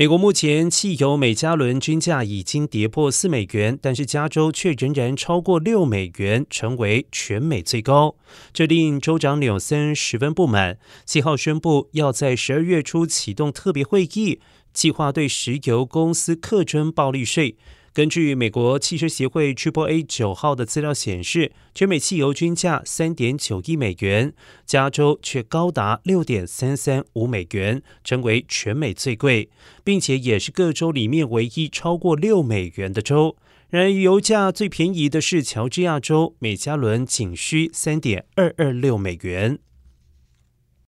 美国目前汽油每加仑均价已经跌破四美元，但是加州却仍然超过六美元，成为全美最高。这令州长纽森十分不满。七号宣布要在十二月初启动特别会议，计划对石油公司课征暴利税。根据美国汽车协会 Triple A 九号的资料显示，全美汽油均价三点九亿美元，加州却高达六点三三五美元，成为全美最贵，并且也是各州里面唯一超过六美元的州。然而，油价最便宜的是乔治亚州，每加仑仅需三点二二六美元。